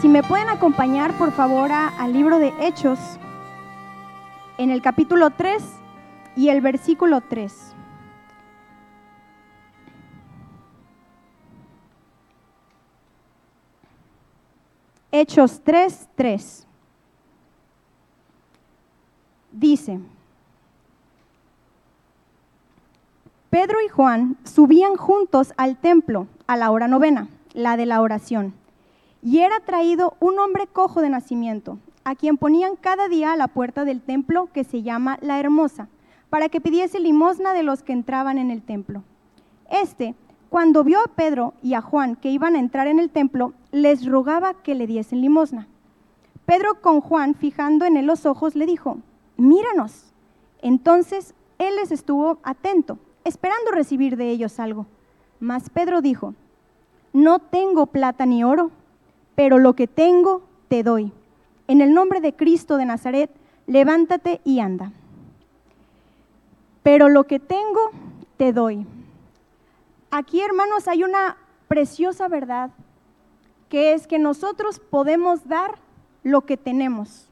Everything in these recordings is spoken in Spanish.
Si me pueden acompañar, por favor, al libro de Hechos, en el capítulo 3 y el versículo 3. Hechos 3, 3. Dice, Pedro y Juan subían juntos al templo a la hora novena, la de la oración, y era traído un hombre cojo de nacimiento, a quien ponían cada día a la puerta del templo que se llama La Hermosa, para que pidiese limosna de los que entraban en el templo. Este, cuando vio a Pedro y a Juan que iban a entrar en el templo, les rogaba que le diesen limosna. Pedro con Juan, fijando en él los ojos, le dijo, míranos. Entonces él les estuvo atento esperando recibir de ellos algo. Mas Pedro dijo, no tengo plata ni oro, pero lo que tengo te doy. En el nombre de Cristo de Nazaret, levántate y anda. Pero lo que tengo te doy. Aquí, hermanos, hay una preciosa verdad, que es que nosotros podemos dar lo que tenemos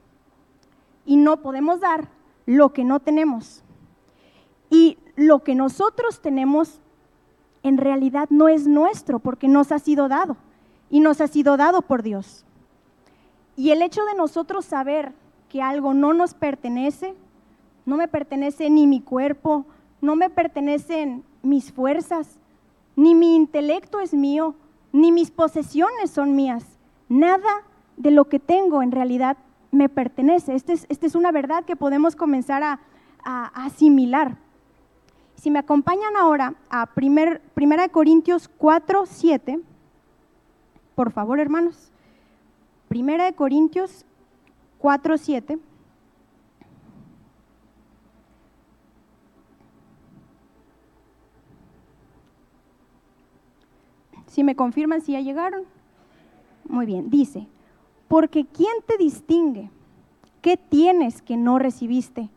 y no podemos dar lo que no tenemos. Y lo que nosotros tenemos en realidad no es nuestro porque nos ha sido dado y nos ha sido dado por Dios. Y el hecho de nosotros saber que algo no nos pertenece, no me pertenece ni mi cuerpo, no me pertenecen mis fuerzas, ni mi intelecto es mío, ni mis posesiones son mías. Nada de lo que tengo en realidad me pertenece. Esta es, este es una verdad que podemos comenzar a, asimilar. Si me acompañan ahora a 1 Corintios 4, 7, por favor, hermanos. 1 Corintios 4, 7. Si me confirman si ya llegaron. Muy bien, dice, porque ¿quién te distingue? ¿Qué tienes que no recibiste?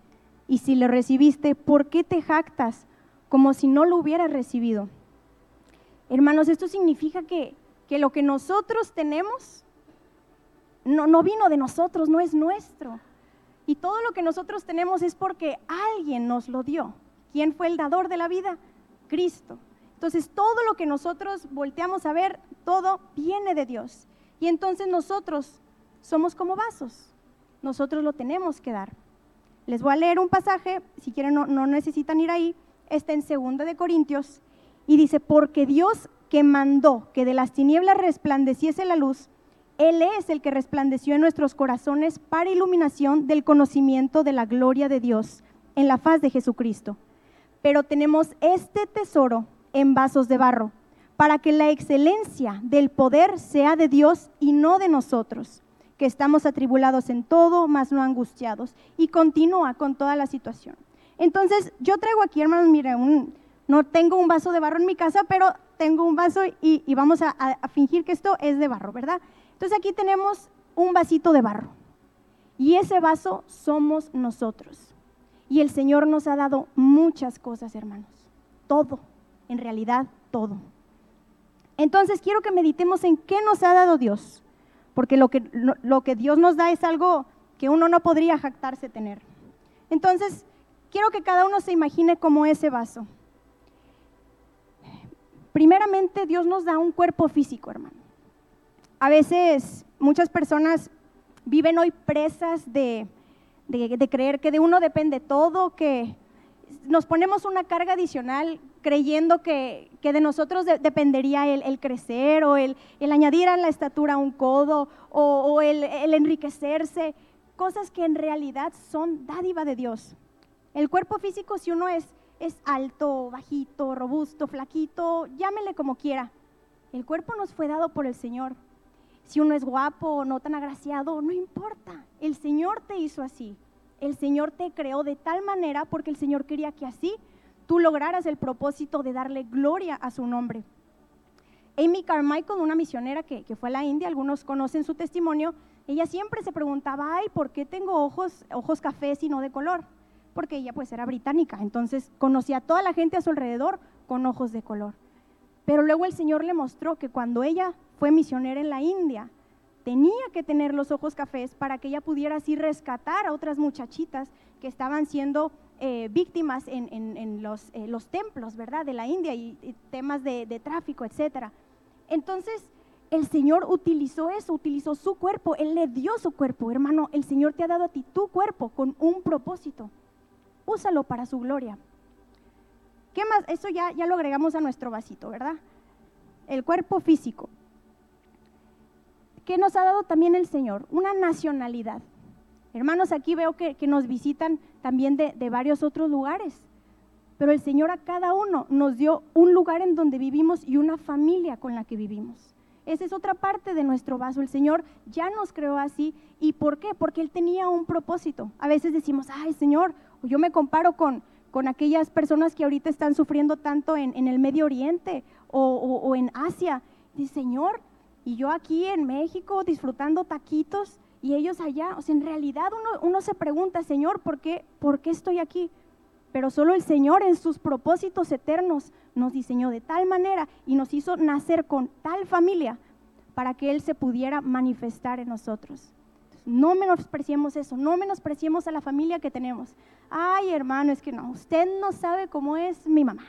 Y si le recibiste, ¿por qué te jactas como si no lo hubiera recibido. Hermanos, esto significa que, lo que nosotros tenemos no, no vino de nosotros, no es nuestro. Y todo lo que nosotros tenemos es porque alguien nos lo dio. ¿Quién fue el dador de la vida? Cristo. Entonces todo lo que nosotros volteamos a ver, todo viene de Dios. Y entonces nosotros somos como vasos. Nosotros lo tenemos que dar. Les voy a leer un pasaje, si quieren no, no necesitan ir ahí, está en 2 de Corintios y dice, porque Dios que mandó que de las tinieblas resplandeciese la luz, Él es el que resplandeció en nuestros corazones para iluminación del conocimiento de la gloria de Dios en la faz de Jesucristo. Pero tenemos este tesoro en vasos de barro, para que la excelencia del poder sea de Dios y no de nosotros, que estamos atribulados en todo, mas no angustiados. Y continúa con toda la situación. Entonces, yo traigo aquí, hermanos, mire, no tengo un vaso de barro en mi casa, pero tengo un vaso y, vamos a, fingir que esto es de barro, ¿verdad? Entonces aquí tenemos un vasito de barro. Y ese vaso somos nosotros. Y el Señor nos ha dado muchas cosas, hermanos. Todo, en realidad todo. Entonces quiero que meditemos en qué nos ha dado Dios. Porque lo que, lo que Dios nos da es algo que uno no podría jactarse tener. Entonces, quiero que cada uno se imagine como ese vaso. Primeramente, Dios nos da un cuerpo físico, hermano. A veces muchas personas viven hoy presas de, creer que de uno depende todo, que nos ponemos una carga adicional creyendo que, de nosotros dependería el, crecer o el, añadir a la estatura un codo o, el, el enriquecerse, cosas que en realidad son dádiva de Dios. El cuerpo físico, si uno es, es alto, bajito, robusto, flaquito, llámele como quiera. El cuerpo nos fue dado por el Señor. Si uno es guapo o no tan agraciado, no importa. El Señor te hizo así. El Señor te creó de tal manera porque el Señor quería que así tú lograras el propósito de darle gloria a su nombre. Amy Carmichael, una misionera que, que, fue a la India, algunos conocen su testimonio, ella siempre se preguntaba, ¿por qué tengo ojos, ojos cafés y no de color? Porque ella pues era británica, entonces conocía a toda la gente a su alrededor con ojos de color. Pero luego el Señor le mostró que cuando ella fue misionera en la India, tenía que tener los ojos cafés para que ella pudiera así rescatar a otras muchachitas que estaban siendo eh, víctimas en, los, eh, los, templos, ¿verdad? De la India y, temas de, de, tráfico, etcétera. Entonces, el Señor utilizó eso, utilizó su cuerpo, Él le dio su cuerpo, hermano. El Señor te ha dado a ti tu cuerpo con un propósito. Úsalo para su gloria. ¿Qué más? Eso ya, ya lo agregamos a nuestro vasito, ¿verdad? El cuerpo físico. ¿Qué nos ha dado también el Señor? Una nacionalidad. Hermanos, aquí veo que, nos visitan también de, de varios otros lugares, pero el Señor a cada uno nos dio un lugar en donde vivimos y una familia con la que vivimos. Esa es otra parte de nuestro vaso. El Señor ya nos creó así. ¿Y por qué? Porque Él tenía un propósito. A veces decimos, ay Señor, yo me comparo con, con aquellas personas que ahorita están sufriendo tanto en, el Medio Oriente o, en Asia. Dice, Señor, y yo aquí en México disfrutando taquitos y ellos allá. O sea, en realidad uno, se pregunta, Señor, ¿por qué, ¿por qué estoy aquí? Pero solo el Señor en sus propósitos eternos nos diseñó de tal manera y nos hizo nacer con tal familia para que Él se pudiera manifestar en nosotros. No menospreciemos eso, no menospreciemos a la familia que tenemos. Ay, hermano, es que no, usted no sabe cómo es mi mamá,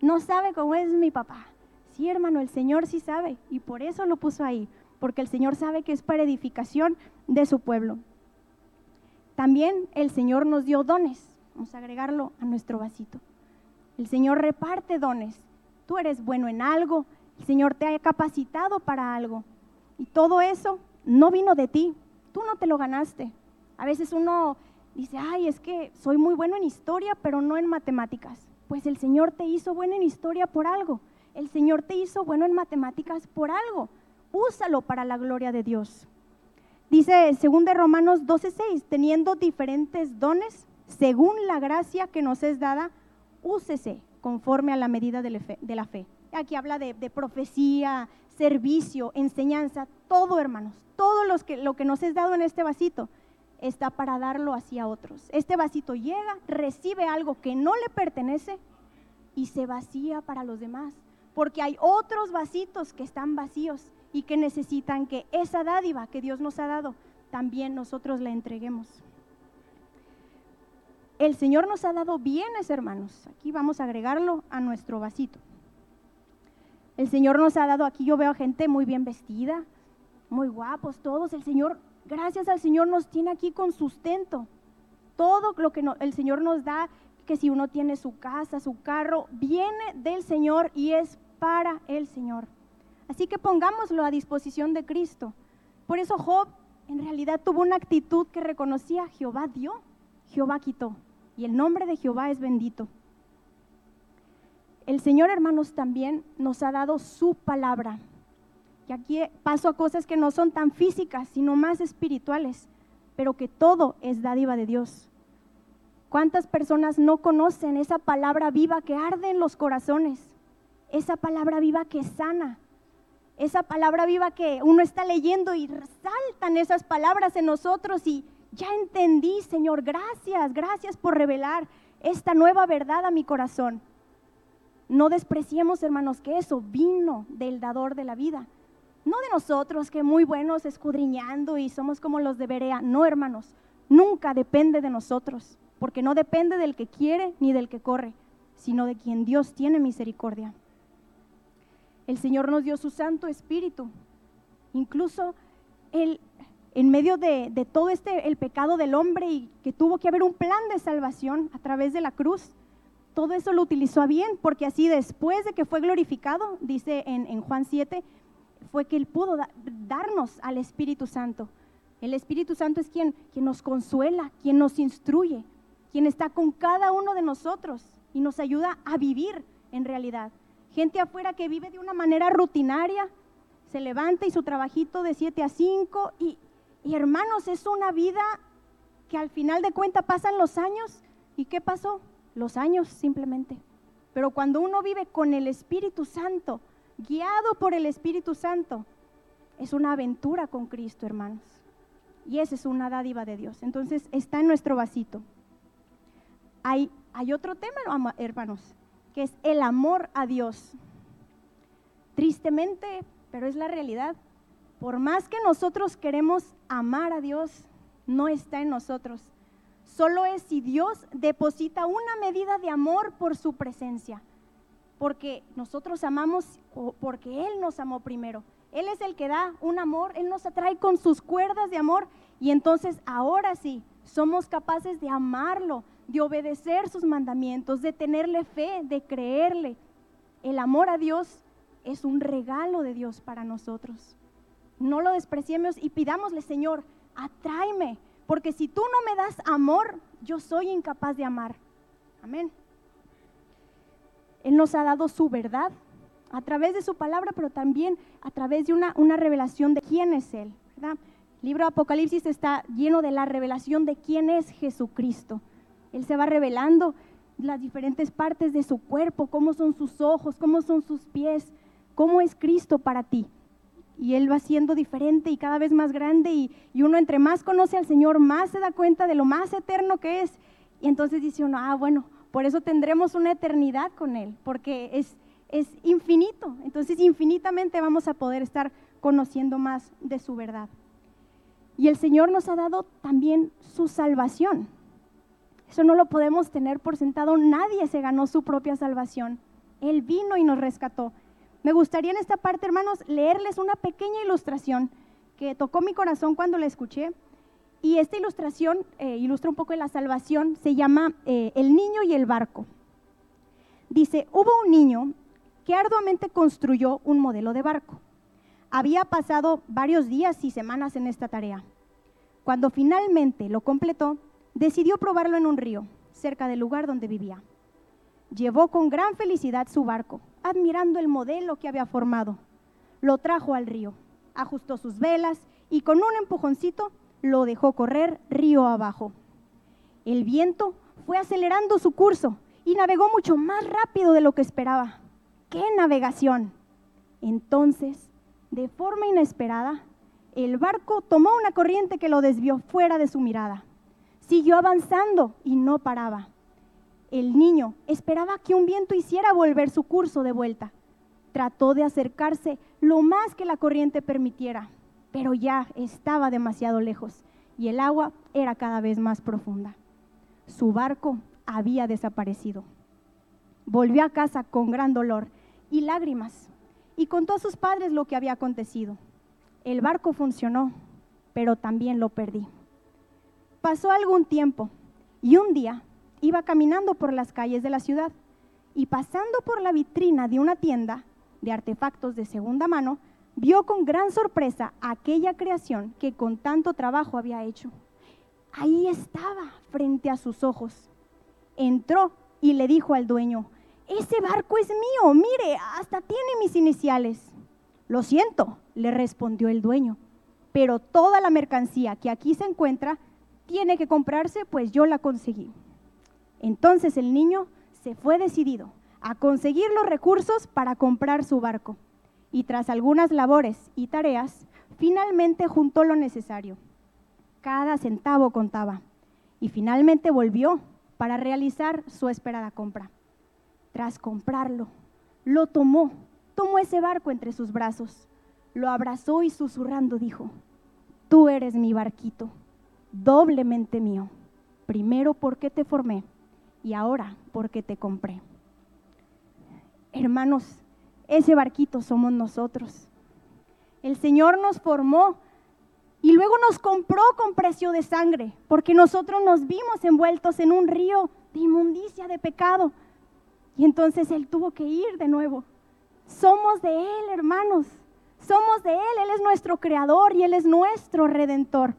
no sabe cómo es mi papá. Sí, hermano, el Señor sí sabe y por eso lo puso ahí, porque el Señor sabe que es para edificación de su pueblo. También el Señor nos dio dones, vamos a agregarlo a nuestro vasito. El Señor reparte dones. Tú eres bueno en algo, el Señor te ha capacitado para algo. Y todo eso no vino de ti, tú no te lo ganaste. A veces uno dice, ay, es que soy muy bueno en historia, pero no en matemáticas. Pues el Señor te hizo bueno en historia por algo. El Señor te hizo bueno en matemáticas por algo. Úsalo para la gloria de Dios. Dice según de Romanos 12:6, teniendo diferentes dones, según la gracia que nos es dada, úsese conforme a la medida de la fe. Aquí habla de, de profecía, servicio, enseñanza, todo hermanos, todo los que, lo que nos es dado en este vasito está para darlo hacia otros. Este vasito llega, recibe algo que no le pertenece y se vacía para los demás. Porque hay otros vasitos que están vacíos y que necesitan que esa dádiva que Dios nos ha dado, también nosotros la entreguemos. El Señor nos ha dado bienes, hermanos. Aquí vamos a agregarlo a nuestro vasito. El Señor nos ha dado, aquí yo veo a gente muy bien vestida, muy guapos todos. El Señor, gracias al Señor, nos tiene aquí con sustento. Todo lo que el Señor nos da, que si uno tiene su casa, su carro, viene del Señor y es para el Señor. Así que pongámoslo a disposición de Cristo. Por eso Job en realidad tuvo una actitud que reconocía, Jehová dio, Jehová quitó. Y el nombre de Jehová es bendito. El Señor, hermanos, también nos ha dado su palabra. Y aquí paso a cosas que no son tan físicas, sino más espirituales, pero que todo es dádiva de Dios. ¿Cuántas personas no conocen esa palabra viva que arde en los corazones? Esa palabra viva que sana. Esa palabra viva que uno está leyendo y resaltan esas palabras en nosotros y ya entendí, Señor, gracias, gracias por revelar esta nueva verdad a mi corazón. No despreciemos, hermanos, que eso vino del dador de la vida no de nosotros que muy buenos escudriñando y somos como los de Berea. No, hermanos, nunca depende de nosotros, porque no depende del que quiere ni del que corre, sino de quien Dios tiene misericordia. El Señor nos dio su Santo Espíritu. Incluso el, en medio de, de todo este, el pecado del hombre y que tuvo que haber un plan de salvación a través de la cruz, todo eso lo utilizó bien, porque así después de que fue glorificado, dice en, Juan 7, fue que Él pudo darnos al Espíritu Santo. El Espíritu Santo es quien, quien nos consuela, quien nos instruye, quien está con cada uno de nosotros y nos ayuda a vivir en realidad. Gente afuera que vive de una manera rutinaria, se levanta y su trabajito de 7 a 5 y, y hermanos, es una vida que al final de cuentas pasan los años. ¿Y qué pasó? Los años simplemente. Pero cuando uno vive con el Espíritu Santo, guiado por el Espíritu Santo, es una aventura con Cristo, hermanos. Y esa es una dádiva de Dios. Entonces está en nuestro vasito. Hay, hay otro tema, hermanos, que es el amor a Dios. Tristemente, pero es la realidad. por más que nosotros queremos amar a Dios, no está en nosotros. Solo es si Dios deposita una medida de amor por su presencia. Porque nosotros amamos porque Él nos amó primero. Él es el que da un amor, Él nos atrae con sus cuerdas de amor y entonces ahora sí, somos capaces de amarlo, de obedecer sus mandamientos, de tenerle fe, de creerle. El amor a Dios es un regalo de Dios para nosotros. No lo despreciemos y pidámosle, Señor, atráeme, porque si tú no me das amor, yo soy incapaz de amar. Amén. Él nos ha dado su verdad a través de su palabra, pero también a través de una, una revelación de quién es Él. ¿verdad? El libro de Apocalipsis está lleno de la revelación de quién es Jesucristo. Él se va revelando las diferentes partes de su cuerpo, cómo son sus ojos, cómo son sus pies, cómo es Cristo para ti. Y Él va siendo diferente y cada vez más grande y, y, uno entre más conoce al Señor, más se da cuenta de lo más eterno que es. Y entonces dice uno, ah, bueno, por eso tendremos una eternidad con Él, porque es, es infinito. Entonces infinitamente vamos a poder estar conociendo más de su verdad. Y el Señor nos ha dado también su salvación. Eso no lo podemos tener por sentado. Nadie se ganó su propia salvación. Él vino y nos rescató. Me gustaría en esta parte, hermanos, leerles una pequeña ilustración que tocó mi corazón cuando la escuché. Y esta ilustración eh, ilustra un poco la salvación. Se llama eh, El niño y el barco. Dice, hubo un niño que arduamente construyó un modelo de barco. Había pasado varios días y semanas en esta tarea. Cuando finalmente lo completó, decidió probarlo en un río, cerca del lugar donde vivía. Llevó con gran felicidad su barco, admirando el modelo que había formado. Lo trajo al río, ajustó sus velas y con un empujoncito lo dejó correr río abajo. El viento fue acelerando su curso y navegó mucho más rápido de lo que esperaba. ¡Qué navegación! Entonces de forma inesperada, el barco tomó una corriente que lo desvió fuera de su mirada. Siguió avanzando y no paraba. El niño esperaba que un viento hiciera volver su curso de vuelta. Trató de acercarse lo más que la corriente permitiera, pero ya estaba demasiado lejos y el agua era cada vez más profunda. Su barco había desaparecido. Volvió a casa con gran dolor y lágrimas y contó a sus padres lo que había acontecido. El barco funcionó, pero también lo perdí. Pasó algún tiempo y un día iba caminando por las calles de la ciudad y pasando por la vitrina de una tienda de artefactos de segunda mano, vio con gran sorpresa aquella creación que con tanto trabajo había hecho. Ahí estaba frente a sus ojos. Entró y le dijo al dueño, ese barco es mío, mire, hasta tiene mis iniciales. Lo siento, le respondió el dueño, pero toda la mercancía que aquí se encuentra tiene que comprarse, pues yo la conseguí. Entonces el niño se fue decidido a conseguir los recursos para comprar su barco y tras algunas labores y tareas, finalmente juntó lo necesario. Cada centavo contaba y finalmente volvió para realizar su esperada compra. Tras comprarlo, lo tomó, tomó ese barco entre sus brazos, lo abrazó y susurrando dijo, tú eres mi barquito, doblemente mío, primero porque te formé y ahora porque te compré. Hermanos, ese barquito somos nosotros. El Señor nos formó y luego nos compró con precio de sangre, porque nosotros nos vimos envueltos en un río de inmundicia, de pecado. Y entonces Él tuvo que ir de nuevo. Somos de Él, hermanos. Somos de Él. Él es nuestro creador y Él es nuestro redentor.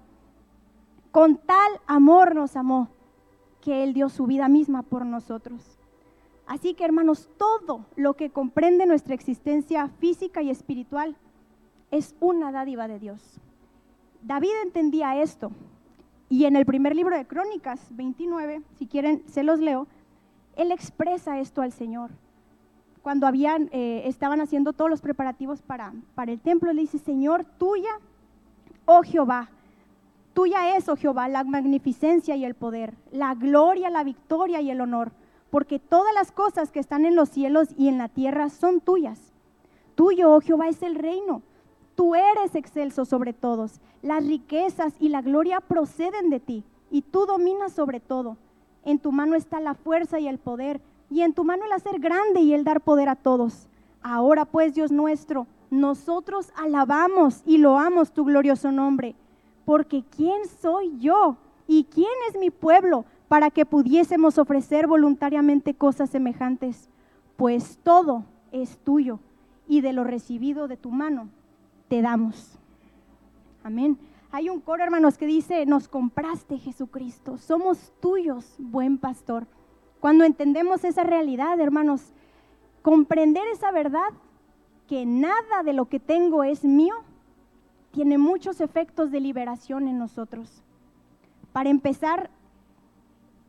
Con tal amor nos amó que Él dio su vida misma por nosotros. Así que, hermanos, todo lo que comprende nuestra existencia física y espiritual es una dádiva de Dios. David entendía esto. Y en el primer libro de Crónicas 29, si quieren, se los leo, él expresa esto al Señor. Cuando habían, eh, estaban haciendo todos los preparativos para, para el templo, le dice, Señor, tuya, oh Jehová, tuya es, oh Jehová, la magnificencia y el poder, la gloria, la victoria y el honor, porque todas las cosas que están en los cielos y en la tierra son tuyas. Tuyo, oh Jehová, es el reino. Tú eres excelso sobre todos. Las riquezas y la gloria proceden de ti, y tú dominas sobre todo. En tu mano está la fuerza y el poder, y en tu mano el hacer grande y el dar poder a todos. Ahora pues, Dios nuestro, nosotros alabamos y loamos tu glorioso nombre, porque ¿quién soy yo y quién es mi pueblo para que pudiésemos ofrecer voluntariamente cosas semejantes? Pues todo es tuyo y de lo recibido de tu mano te damos. Amén. Hay un coro, hermanos, que dice, nos compraste Jesucristo, somos tuyos, buen pastor. Cuando entendemos esa realidad, hermanos, comprender esa verdad, que nada de lo que tengo es mío, tiene muchos efectos de liberación en nosotros. Para empezar,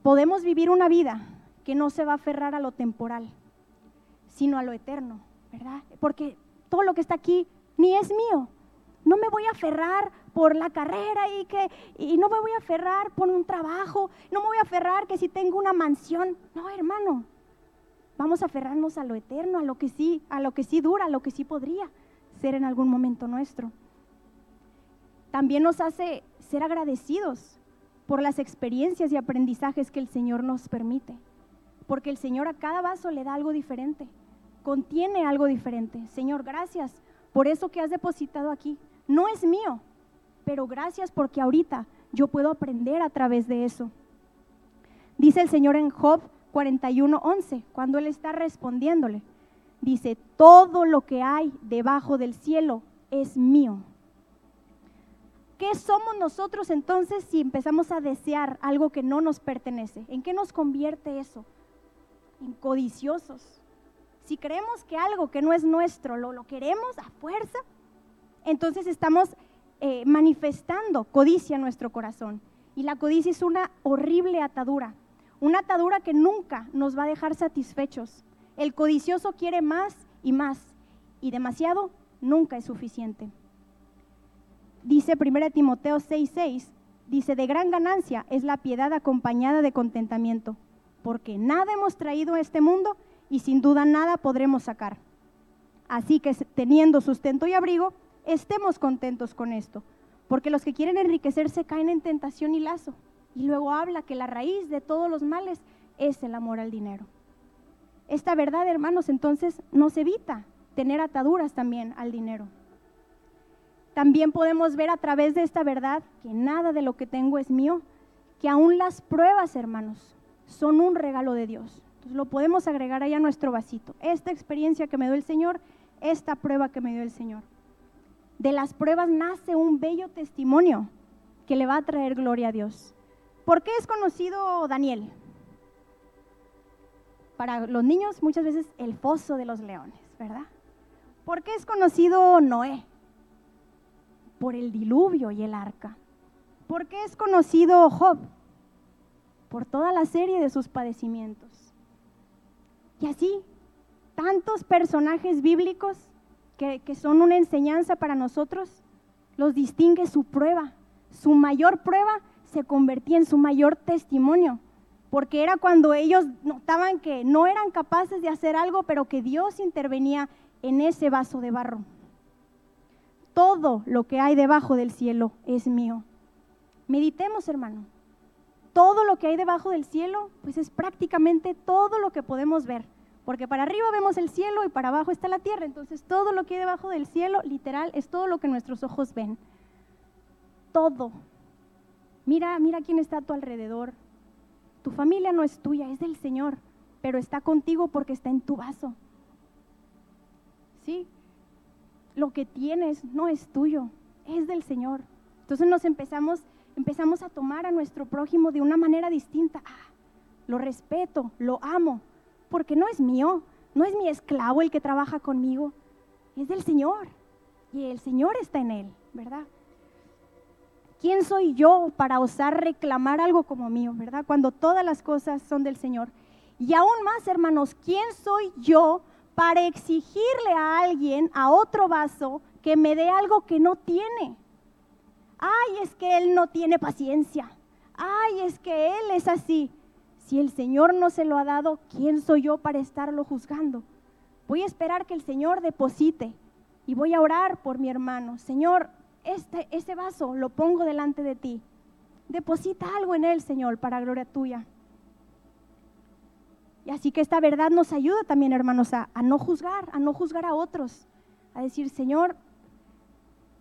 podemos vivir una vida que no se va a aferrar a lo temporal, sino a lo eterno, ¿verdad? Porque todo lo que está aquí ni es mío. No me voy a aferrar por la carrera y que y no me voy a aferrar por un trabajo, no me voy a aferrar que si tengo una mansión. No, hermano. Vamos a aferrarnos a lo eterno, a lo que sí, a lo que sí dura, a lo que sí podría ser en algún momento nuestro. También nos hace ser agradecidos por las experiencias y aprendizajes que el Señor nos permite, porque el Señor a cada vaso le da algo diferente, contiene algo diferente. Señor, gracias por eso que has depositado aquí. No es mío, pero gracias porque ahorita yo puedo aprender a través de eso. Dice el Señor en Job 41:11, cuando él está respondiéndole, dice, todo lo que hay debajo del cielo es mío. ¿Qué somos nosotros entonces si empezamos a desear algo que no nos pertenece? ¿En qué nos convierte eso? En codiciosos. Si creemos que algo que no es nuestro lo, lo queremos a fuerza, entonces estamos eh, manifestando codicia en nuestro corazón. Y la codicia es una horrible atadura una atadura que nunca nos va a dejar satisfechos. El codicioso quiere más y más, y demasiado nunca es suficiente. Dice 1 Timoteo 6:6, dice, de gran ganancia es la piedad acompañada de contentamiento, porque nada hemos traído a este mundo y sin duda nada podremos sacar. Así que teniendo sustento y abrigo, estemos contentos con esto, porque los que quieren enriquecerse caen en tentación y lazo y luego habla que la raíz de todos los males es el amor al dinero. Esta verdad, hermanos, entonces nos evita tener ataduras también al dinero. También podemos ver a través de esta verdad que nada de lo que tengo es mío, que aún las pruebas, hermanos, son un regalo de Dios. Entonces lo podemos agregar ahí a nuestro vasito. Esta experiencia que me dio el Señor, esta prueba que me dio el Señor. De las pruebas nace un bello testimonio que le va a traer gloria a Dios. ¿Por qué es conocido Daniel? Para los niños muchas veces el foso de los leones, ¿verdad? ¿Por qué es conocido Noé? Por el diluvio y el arca. ¿Por qué es conocido Job? Por toda la serie de sus padecimientos. Y así, tantos personajes bíblicos que, que son una enseñanza para nosotros, los distingue su prueba. Su mayor prueba se convertía en su mayor testimonio, porque era cuando ellos notaban que no eran capaces de hacer algo, pero que Dios intervenía en ese vaso de barro. Todo lo que hay debajo del cielo es mío. Meditemos, hermano. Todo lo que hay debajo del cielo, pues es prácticamente todo lo que podemos ver. Porque para arriba vemos el cielo y para abajo está la tierra. Entonces todo lo que hay debajo del cielo, literal, es todo lo que nuestros ojos ven. Todo Mira, mira quién está a tu alrededor. Tu familia no es tuya, es del Señor, pero está contigo porque está en tu vaso. ¿Sí? Lo que tienes no es tuyo, es del Señor. Entonces nos empezamos, empezamos a tomar a nuestro prójimo de una manera distinta. Ah, lo respeto, lo amo, porque no es mío, no es mi esclavo el que trabaja conmigo, es del Señor. Y el Señor está en él, ¿verdad? ¿quién soy yo para osar reclamar algo como mío, verdad? Cuando todas las cosas son del Señor. Y aún más, hermanos, ¿quién soy yo para exigirle a alguien, a otro vaso, que me dé algo que no tiene? Ay, es que él no tiene paciencia. Ay, es que él es así. Si el Señor no se lo ha dado, ¿quién soy yo para estarlo juzgando? Voy a esperar que el Señor deposite y voy a orar por mi hermano. Señor, este, ese vaso lo pongo delante de ti. Deposita algo en él, Señor, para gloria tuya. Y así que esta verdad nos ayuda también, hermanos, a, no juzgar, a no juzgar a otros, a decir, Señor,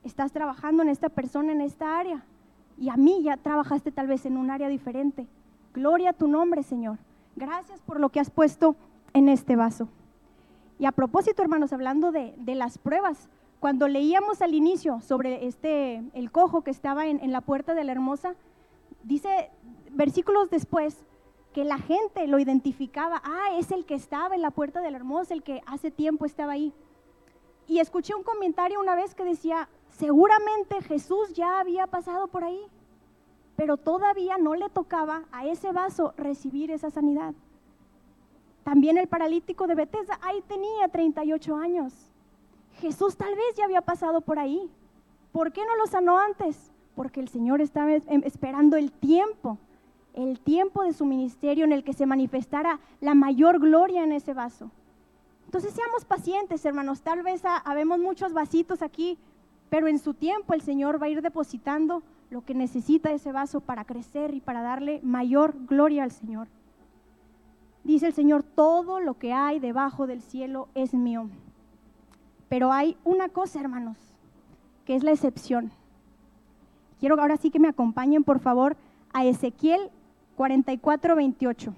estás trabajando en esta persona, en esta área, y a mí ya trabajaste tal vez en un área diferente. Gloria a tu nombre, Señor. Gracias por lo que has puesto en este vaso. Y a propósito, hermanos, hablando de, las pruebas, cuando leíamos al inicio sobre este, el cojo que estaba en, en la puerta de la hermosa, dice versículos después que la gente lo identificaba, ah, es el que estaba en la puerta de la hermosa, el que hace tiempo estaba ahí. Y escuché un comentario una vez que decía, seguramente Jesús ya había pasado por ahí, pero todavía no le tocaba a ese vaso recibir esa sanidad. También el paralítico de Bethesda, ahí tenía 38 años. Jesús tal vez ya había pasado por ahí. ¿Por qué no lo sanó antes? Porque el Señor estaba em, esperando el tiempo, el tiempo de su ministerio en el que se manifestara la mayor gloria en ese vaso. Entonces seamos pacientes, hermanos. Tal vez habemos muchos vasitos aquí, pero en su tiempo el Señor va a ir depositando lo que necesita ese vaso para crecer y para darle mayor gloria al Señor. Dice el Señor, todo lo que hay debajo del cielo es mío. Pero hay una cosa, hermanos, que es la excepción. Quiero ahora sí que me acompañen, por favor, a Ezequiel 44, 28.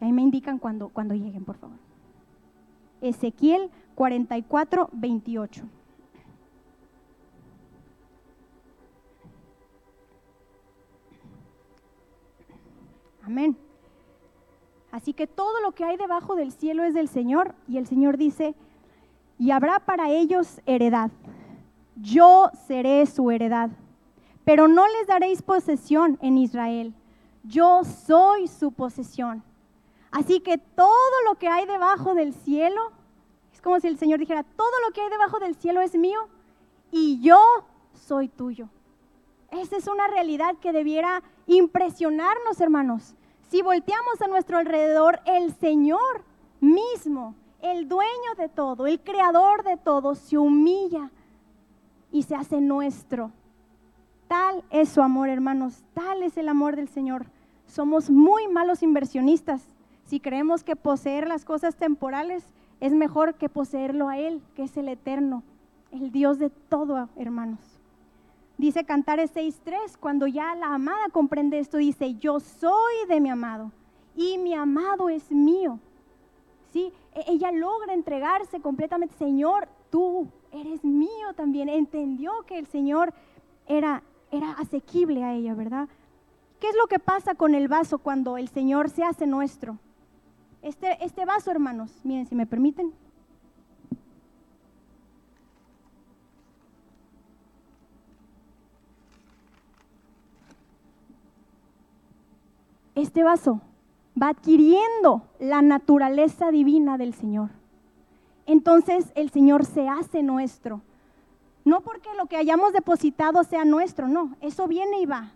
Ahí me indican cuando, cuando lleguen, por favor. Ezequiel 44, 28. Amén. Así que todo lo que hay debajo del cielo es del Señor y el Señor dice, y habrá para ellos heredad. Yo seré su heredad, pero no les daréis posesión en Israel. Yo soy su posesión. Así que todo lo que hay debajo del cielo, es como si el Señor dijera, todo lo que hay debajo del cielo es mío y yo soy tuyo. Esa es una realidad que debiera impresionarnos, hermanos. Si volteamos a nuestro alrededor, el Señor mismo, el dueño de todo, el creador de todo, se humilla y se hace nuestro. Tal es su amor, hermanos, tal es el amor del Señor. Somos muy malos inversionistas si creemos que poseer las cosas temporales es mejor que poseerlo a Él, que es el eterno, el Dios de todo, hermanos. Dice Cantares 6.3, cuando ya la amada comprende esto, dice, yo soy de mi amado y mi amado es mío. ¿Sí? E-, ella logra entregarse completamente, Señor, tú eres mío también. Entendió que el Señor era, era asequible a ella, ¿verdad? ¿Qué es lo que pasa con el vaso cuando el Señor se hace nuestro? Este, este vaso, hermanos, miren, si me permiten, este vaso va adquiriendo la naturaleza divina del Señor. Entonces el Señor se hace nuestro. No porque lo que hayamos depositado sea nuestro, no, eso viene y va.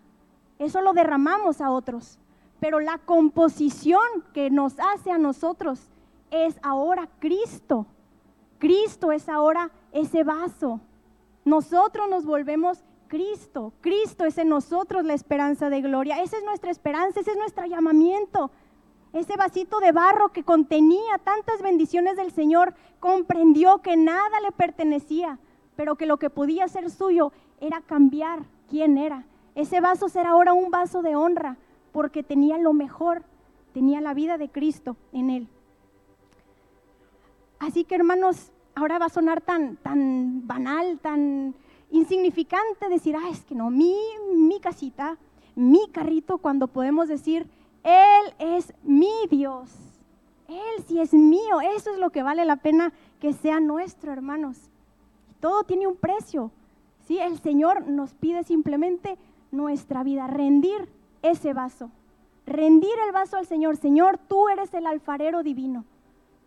Eso lo derramamos a otros. Pero la composición que nos hace a nosotros es ahora Cristo. Cristo es ahora ese vaso. Nosotros nos volvemos Cristo. Cristo es en nosotros la esperanza de gloria. Esa es nuestra esperanza, ese es nuestro llamamiento. Ese vasito de barro que contenía tantas bendiciones del Señor comprendió que nada le pertenecía, pero que lo que podía ser suyo era cambiar quién era. Ese vaso será ahora un vaso de honra porque tenía lo mejor, tenía la vida de Cristo en él. Así que hermanos, ahora va a sonar tan, tan banal, tan insignificante decir, ah, es que no, mi, mi casita, mi carrito, cuando podemos decir, Él es mi Dios. Él sí es mío. Eso es lo que vale la pena que sea nuestro, hermanos. Todo tiene un precio. ¿sí? El Señor nos pide simplemente nuestra vida, rendir ese vaso. Rendir el vaso al Señor. Señor, tú eres el alfarero divino.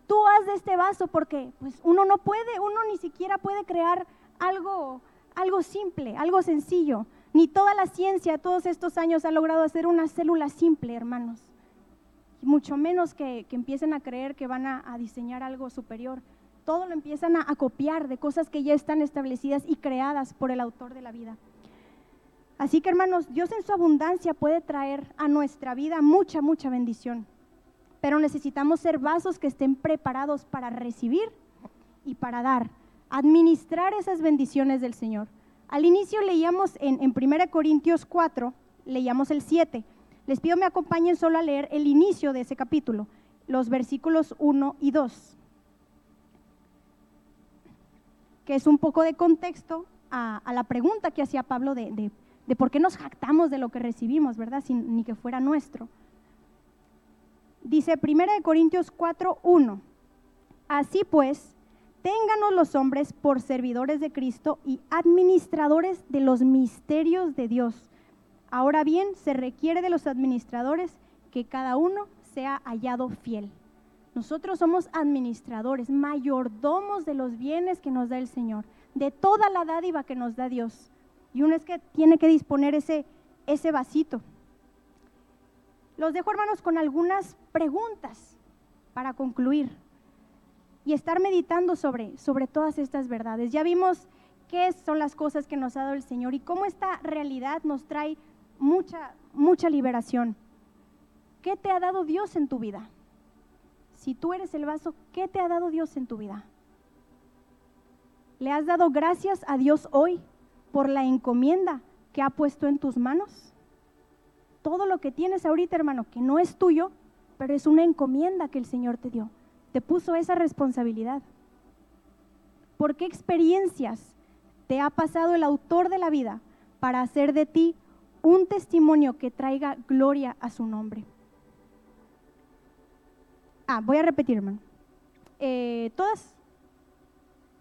Tú haz de este vaso porque pues uno no puede, uno ni siquiera puede crear algo algo simple, algo sencillo. Ni toda la ciencia todos estos años ha logrado hacer una célula simple, hermanos. Mucho menos que, empiecen a creer que van a, diseñar algo superior. Todo lo empiezan a, copiar de cosas que ya están establecidas y creadas por el autor de la vida. Así que hermanos, Dios en su abundancia puede traer a nuestra vida mucha, mucha bendición, pero necesitamos ser vasos que estén preparados para recibir y para dar, administrar esas bendiciones del Señor. Al inicio leíamos en, en 1 Corintios 4, leíamos el 7. Les pido me acompañen solo a leer el inicio de ese capítulo, los versículos 1 y 2 que es un poco de contexto a, la pregunta que hacía Pablo de, por qué nos jactamos de lo que recibimos, ¿verdad? Sin ni que fuera nuestro. Dice 1 Corintios 4, 1. Así pues, ténganos los hombres por servidores de Cristo y administradores de los misterios de Dios. Ahora bien, se requiere de los administradores que cada uno sea hallado fiel. Nosotros somos administradores, mayordomos de los bienes que nos da el Señor, de toda la dádiva que nos da Dios. Y uno es que tiene que disponer ese, ese vasito. Los dejo, hermanos, con algunas preguntas para concluir y estar meditando sobre, sobre todas estas verdades. Ya vimos qué son las cosas que nos ha dado el Señor y cómo esta realidad nos trae mucha, mucha liberación. ¿Qué te ha dado Dios en tu vida? Si tú eres el vaso, ¿qué te ha dado Dios en tu vida? ¿Le has dado gracias a Dios hoy por la encomienda que ha puesto en tus manos? Todo lo que tienes ahorita, hermano, que no es tuyo, pero es una encomienda que el Señor te dio. Te puso esa responsabilidad. ¿Por qué experiencias te ha pasado el autor de la vida para hacer de ti un testimonio que traiga gloria a su nombre? Ah, voy a repetir, hermano. Eh, todas.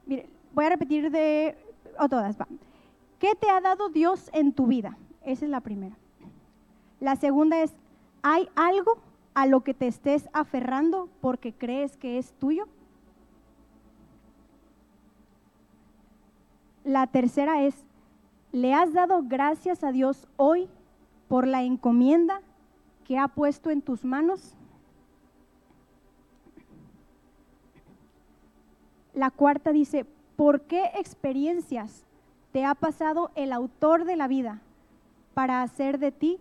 Mire, voy a repetir de. O todas, va. ¿Qué te ha dado Dios en tu vida? Esa es la primera. La segunda es: ¿hay algo a lo que te estés aferrando porque crees que es tuyo? La tercera es: ¿le has dado gracias a Dios hoy por la encomienda que ha puesto en tus manos? La cuarta dice, ¿por qué experiencias te ha pasado el autor de la vida para hacer de ti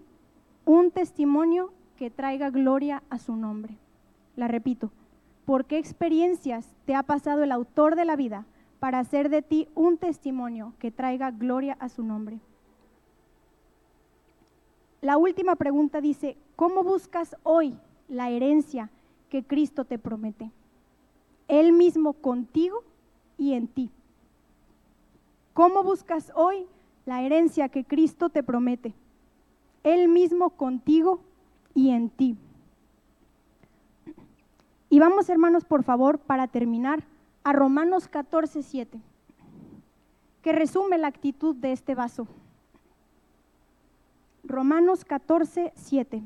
un testimonio que traiga gloria a su nombre? La repito, ¿por qué experiencias te ha pasado el autor de la vida para hacer de ti un testimonio que traiga gloria a su nombre? La última pregunta dice, ¿cómo buscas hoy la herencia que Cristo te promete? Él mismo contigo y en ti. ¿Cómo buscas hoy la herencia que Cristo te promete? Él mismo contigo y en ti. Y vamos, hermanos, por favor, para terminar, a Romanos 14, 7, que resume la actitud de este vaso. Romanos 14, 7.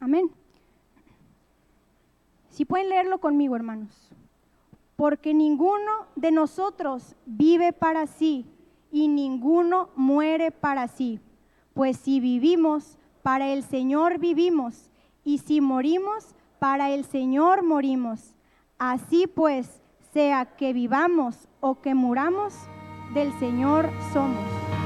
Amén. Si pueden leerlo conmigo, hermanos. Porque ninguno de nosotros vive para sí y ninguno muere para sí. Pues si vivimos, para el Señor vivimos, y si morimos, para el Señor morimos. Así pues, sea que vivamos o que muramos, del Señor somos.